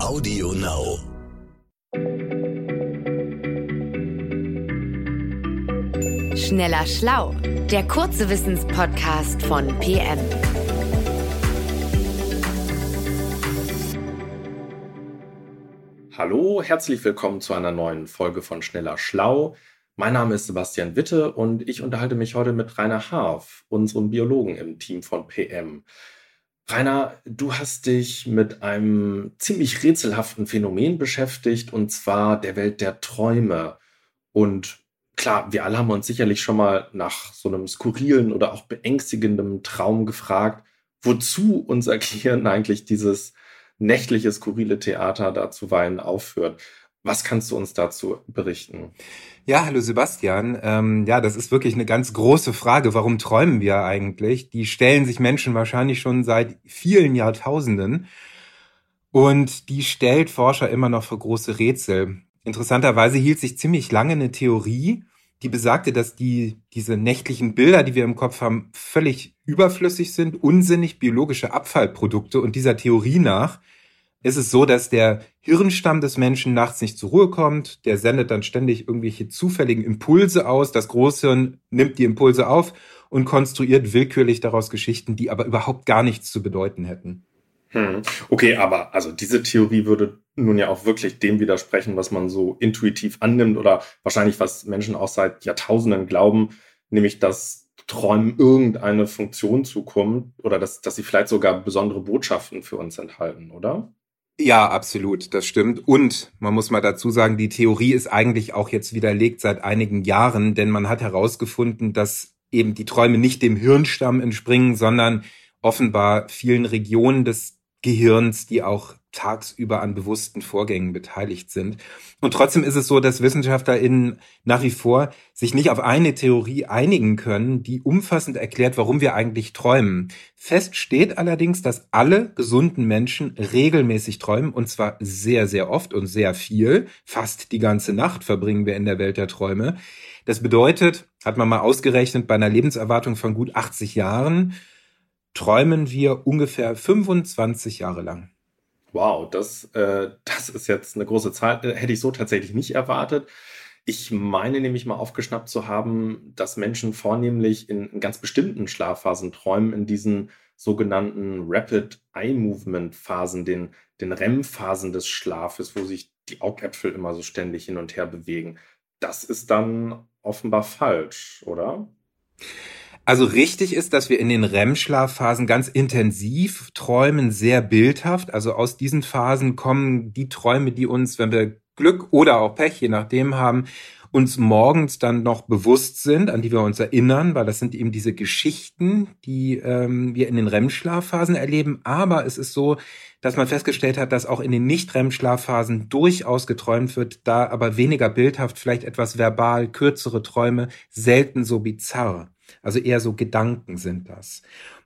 Audio Now. Schneller Schlau, der kurze Wissenspodcast von PM. Hallo, herzlich willkommen zu einer neuen Folge von Schneller Schlau. Mein Name ist Sebastian Witte und ich unterhalte mich heute mit Rainer Haaf, unserem Biologen im Team von PM. Rainer, du hast dich mit einem ziemlich rätselhaften Phänomen beschäftigt, und zwar der Welt der Träume. Und klar, wir alle haben uns sicherlich schon mal nach so einem skurrilen oder auch beängstigenden Traum gefragt, wozu unser Gehirn eigentlich dieses nächtliche, skurrile Theater da zuweilen aufführt. Was kannst du uns dazu berichten? Ja, hallo Sebastian. Ähm, ja, das ist wirklich eine ganz große Frage. Warum träumen wir eigentlich? Die stellen sich Menschen wahrscheinlich schon seit vielen Jahrtausenden. Und die stellt Forscher immer noch für große Rätsel. Interessanterweise hielt sich ziemlich lange eine Theorie, die besagte, dass die, diese nächtlichen Bilder, die wir im Kopf haben, völlig überflüssig sind, unsinnig biologische Abfallprodukte. Und dieser Theorie nach ist es so, dass der Hirnstamm des Menschen nachts nicht zur Ruhe kommt. Der sendet dann ständig irgendwelche zufälligen Impulse aus. Das Großhirn nimmt die Impulse auf und konstruiert willkürlich daraus Geschichten, die aber überhaupt gar nichts zu bedeuten hätten. Hm. Okay, aber also diese Theorie würde nun ja auch wirklich dem widersprechen, was man so intuitiv annimmt oder wahrscheinlich was Menschen auch seit Jahrtausenden glauben, nämlich dass Träumen irgendeine Funktion zukommt oder dass, dass sie vielleicht sogar besondere Botschaften für uns enthalten, oder? Ja, absolut, das stimmt. Und man muss mal dazu sagen, die Theorie ist eigentlich auch jetzt widerlegt seit einigen Jahren, denn man hat herausgefunden, dass eben die Träume nicht dem Hirnstamm entspringen, sondern offenbar vielen Regionen des Gehirns, die auch tagsüber an bewussten Vorgängen beteiligt sind. Und trotzdem ist es so, dass WissenschaftlerInnen nach wie vor sich nicht auf eine Theorie einigen können, die umfassend erklärt, warum wir eigentlich träumen. Fest steht allerdings, dass alle gesunden Menschen regelmäßig träumen, und zwar sehr, sehr oft und sehr viel. Fast die ganze Nacht verbringen wir in der Welt der Träume. Das bedeutet, hat man mal ausgerechnet, bei einer Lebenserwartung von gut 80 Jahren träumen wir ungefähr 25 Jahre lang. Wow, das, äh, das ist jetzt eine große Zahl. Äh, hätte ich so tatsächlich nicht erwartet. Ich meine nämlich mal aufgeschnappt zu haben, dass Menschen vornehmlich in ganz bestimmten Schlafphasen träumen, in diesen sogenannten Rapid Eye Movement Phasen, den, den REM-Phasen des Schlafes, wo sich die Augäpfel immer so ständig hin und her bewegen. Das ist dann offenbar falsch, oder? Also richtig ist, dass wir in den REM-Schlafphasen ganz intensiv träumen, sehr bildhaft. Also aus diesen Phasen kommen die Träume, die uns, wenn wir Glück oder auch Pech, je nachdem haben, uns morgens dann noch bewusst sind, an die wir uns erinnern, weil das sind eben diese Geschichten, die ähm, wir in den REM-Schlafphasen erleben. Aber es ist so, dass man festgestellt hat, dass auch in den Nicht-REM-Schlafphasen durchaus geträumt wird, da aber weniger bildhaft, vielleicht etwas verbal, kürzere Träume, selten so bizarr. Also eher so Gedanken sind das.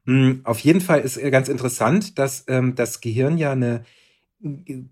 Hm, auf jeden Fall ist ganz interessant, dass ähm, das Gehirn ja eine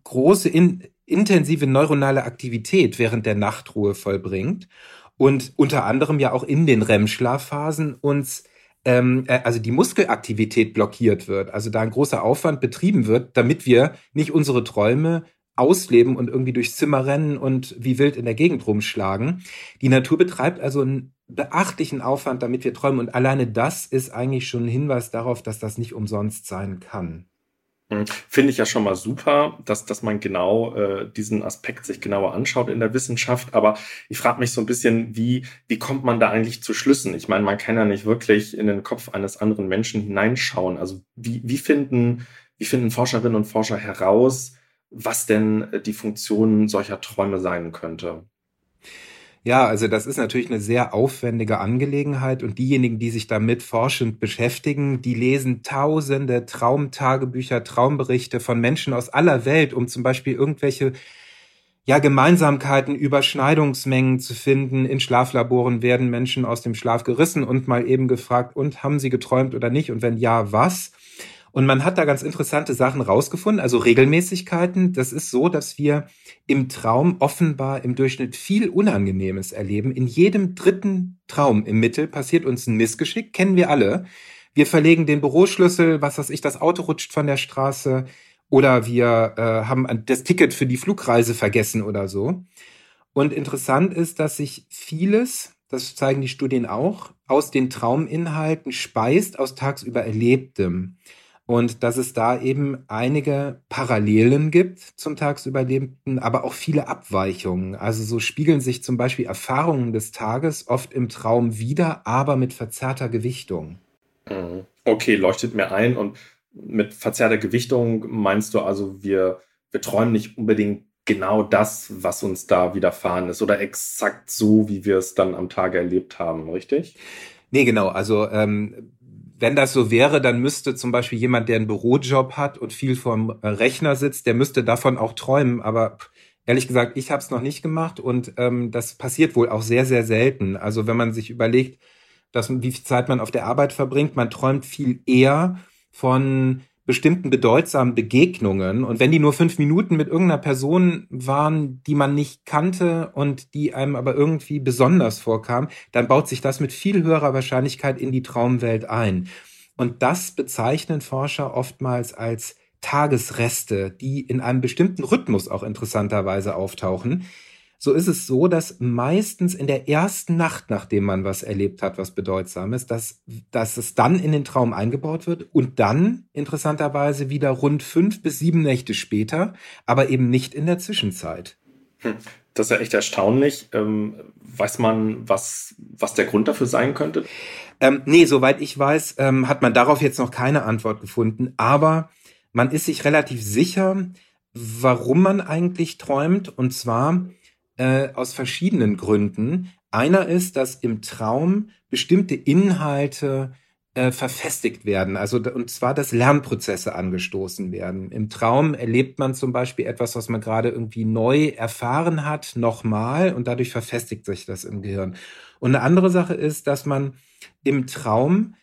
große in, intensive neuronale Aktivität während der Nachtruhe vollbringt und unter anderem ja auch in den REM-Schlafphasen uns ähm, äh, also die Muskelaktivität blockiert wird, also da ein großer Aufwand betrieben wird, damit wir nicht unsere Träume ausleben und irgendwie durchs Zimmer rennen und wie wild in der Gegend rumschlagen. Die Natur betreibt also einen beachtlichen Aufwand, damit wir träumen. Und alleine das ist eigentlich schon ein Hinweis darauf, dass das nicht umsonst sein kann. Hm. Finde ich ja schon mal super, dass, dass man genau äh, diesen Aspekt sich genauer anschaut in der Wissenschaft. Aber ich frage mich so ein bisschen, wie, wie kommt man da eigentlich zu Schlüssen? Ich meine, man kann ja nicht wirklich in den Kopf eines anderen Menschen hineinschauen. Also wie, wie, finden, wie finden Forscherinnen und Forscher heraus, was denn die Funktion solcher Träume sein könnte? Ja, also das ist natürlich eine sehr aufwendige Angelegenheit und diejenigen, die sich damit forschend beschäftigen, die lesen tausende Traumtagebücher, Traumberichte von Menschen aus aller Welt, um zum Beispiel irgendwelche ja, Gemeinsamkeiten, Überschneidungsmengen zu finden. In Schlaflaboren werden Menschen aus dem Schlaf gerissen und mal eben gefragt, und haben sie geträumt oder nicht? Und wenn ja, was? Und man hat da ganz interessante Sachen rausgefunden, also Regelmäßigkeiten. Das ist so, dass wir im Traum offenbar im Durchschnitt viel Unangenehmes erleben. In jedem dritten Traum im Mittel passiert uns ein Missgeschick, kennen wir alle. Wir verlegen den Büroschlüssel, was weiß ich, das Auto rutscht von der Straße Oder wir äh, haben das Ticket für die Flugreise vergessen oder so. Und interessant ist, dass sich vieles, das zeigen die Studien auch, aus den Trauminhalten speist aus tagsüber Erlebtem. Und dass es da eben einige Parallelen gibt zum tagsüber Erlebten, aber auch viele Abweichungen. Also so spiegeln sich zum Beispiel Erfahrungen des Tages oft im Traum wieder, aber mit verzerrter Gewichtung. Mhm. Okay, leuchtet mir ein. Und mit verzerrter Gewichtung meinst du also, wir, wir träumen nicht unbedingt genau das, was uns da widerfahren ist oder exakt so, wie wir es dann am Tage erlebt haben, richtig? Nee, genau. Also ähm, wenn das so wäre, dann müsste zum Beispiel jemand, der einen Bürojob hat und viel vorm Rechner sitzt, der müsste davon auch träumen. Aber ehrlich gesagt, ich habe es noch nicht gemacht und ähm, das passiert wohl auch sehr, sehr selten. Also wenn man sich überlegt, dass, wie viel Zeit man auf der Arbeit verbringt, man träumt viel eher von bestimmten bedeutsamen Begegnungen. Und wenn die nur fünf Minuten mit irgendeiner Person waren, die man nicht kannte und die einem aber irgendwie besonders vorkam, dann baut sich das mit viel höherer Wahrscheinlichkeit in die Traumwelt ein. Und das bezeichnen Forscher oftmals als Tagesreste, die in einem bestimmten Rhythmus auch interessanterweise auftauchen so ist es so, dass meistens in der ersten Nacht, nachdem man was erlebt hat, was bedeutsam ist, dass, dass es dann in den Traum eingebaut wird und dann interessanterweise wieder rund fünf bis sieben Nächte später, aber eben nicht in der Zwischenzeit. Hm. Das ist ja echt erstaunlich. Ähm, weiß man, was, was der Grund dafür sein könnte? Ähm, nee, soweit ich weiß, ähm, hat man darauf jetzt noch keine Antwort gefunden, aber man ist sich relativ sicher, warum man eigentlich träumt. Und zwar, äh, aus verschiedenen Gründen. Einer ist, dass im Traum bestimmte Inhalte äh, verfestigt werden, also und zwar, dass Lernprozesse angestoßen werden. Im Traum erlebt man zum Beispiel etwas, was man gerade irgendwie neu erfahren hat, nochmal und dadurch verfestigt sich das im Gehirn. Und eine andere Sache ist, dass man im Traum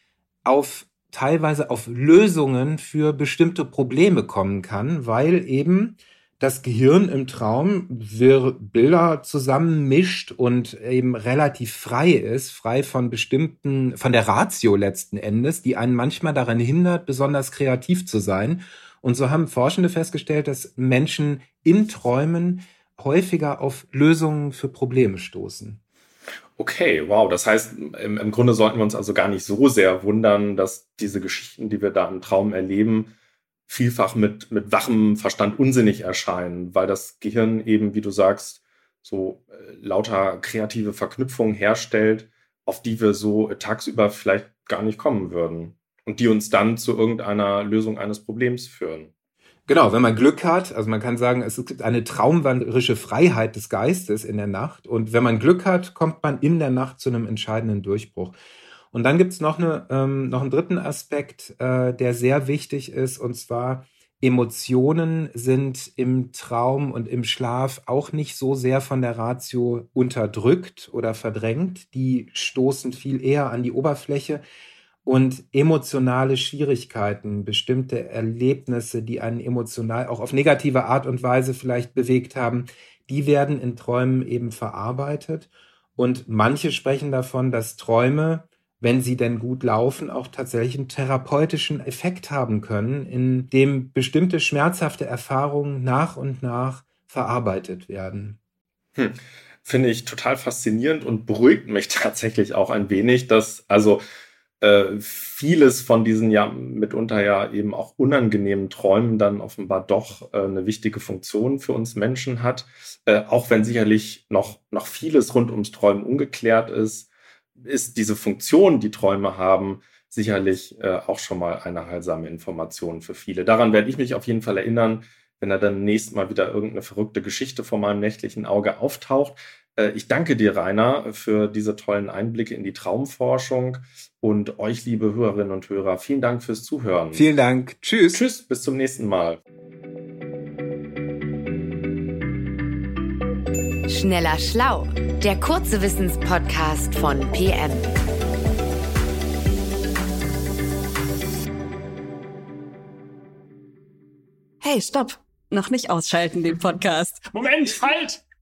auf teilweise auf Lösungen für bestimmte Probleme kommen kann, weil eben das Gehirn im Traum Bilder zusammenmischt und eben relativ frei ist, frei von bestimmten, von der Ratio letzten Endes, die einen manchmal daran hindert, besonders kreativ zu sein. Und so haben Forschende festgestellt, dass Menschen in Träumen häufiger auf Lösungen für Probleme stoßen. Okay, wow. Das heißt, im, im Grunde sollten wir uns also gar nicht so sehr wundern, dass diese Geschichten, die wir da im Traum erleben, vielfach mit, mit wachem Verstand unsinnig erscheinen, weil das Gehirn eben, wie du sagst, so äh, lauter kreative Verknüpfungen herstellt, auf die wir so tagsüber vielleicht gar nicht kommen würden und die uns dann zu irgendeiner Lösung eines Problems führen. Genau, wenn man Glück hat, also man kann sagen, es gibt eine traumwanderische Freiheit des Geistes in der Nacht und wenn man Glück hat, kommt man in der Nacht zu einem entscheidenden Durchbruch. Und dann gibt's noch, ähm, noch einen dritten Aspekt, äh, der sehr wichtig ist, und zwar Emotionen sind im Traum und im Schlaf auch nicht so sehr von der Ratio unterdrückt oder verdrängt. Die stoßen viel eher an die Oberfläche. Und emotionale Schwierigkeiten, bestimmte Erlebnisse, die einen emotional auch auf negative Art und Weise vielleicht bewegt haben, die werden in Träumen eben verarbeitet. Und manche sprechen davon, dass Träume wenn sie denn gut laufen, auch tatsächlich einen therapeutischen Effekt haben können, in dem bestimmte schmerzhafte Erfahrungen nach und nach verarbeitet werden. Hm. Finde ich total faszinierend und beruhigt mich tatsächlich auch ein wenig, dass also äh, vieles von diesen ja mitunter ja eben auch unangenehmen Träumen dann offenbar doch äh, eine wichtige Funktion für uns Menschen hat, äh, auch wenn sicherlich noch noch vieles rund ums Träumen ungeklärt ist ist diese Funktion, die Träume haben, sicherlich äh, auch schon mal eine heilsame Information für viele. Daran werde ich mich auf jeden Fall erinnern, wenn er dann nächstes Mal wieder irgendeine verrückte Geschichte vor meinem nächtlichen Auge auftaucht. Äh, ich danke dir, Rainer, für diese tollen Einblicke in die Traumforschung und euch, liebe Hörerinnen und Hörer, vielen Dank fürs Zuhören. Vielen Dank. Tschüss. Tschüss, bis zum nächsten Mal. Schneller Schlau, der kurze Wissenspodcast von PM. Hey, stopp! Noch nicht ausschalten, den Podcast. Moment, halt!